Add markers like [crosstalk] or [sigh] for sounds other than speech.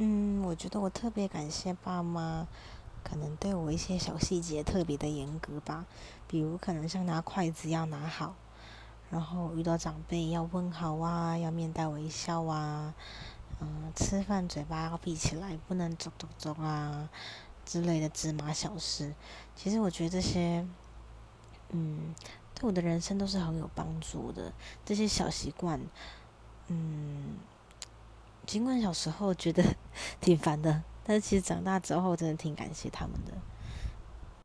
嗯，我觉得我特别感谢爸妈，可能对我一些小细节特别的严格吧，比如可能像拿筷子要拿好，然后遇到长辈要问好啊，要面带微笑啊，嗯，吃饭嘴巴要闭起来，不能走走走啊之类的芝麻小事。其实我觉得这些，嗯，对我的人生都是很有帮助的。这些小习惯，嗯。尽管小时候觉得 [laughs] 挺烦的，但是其实长大之后真的挺感谢他们的。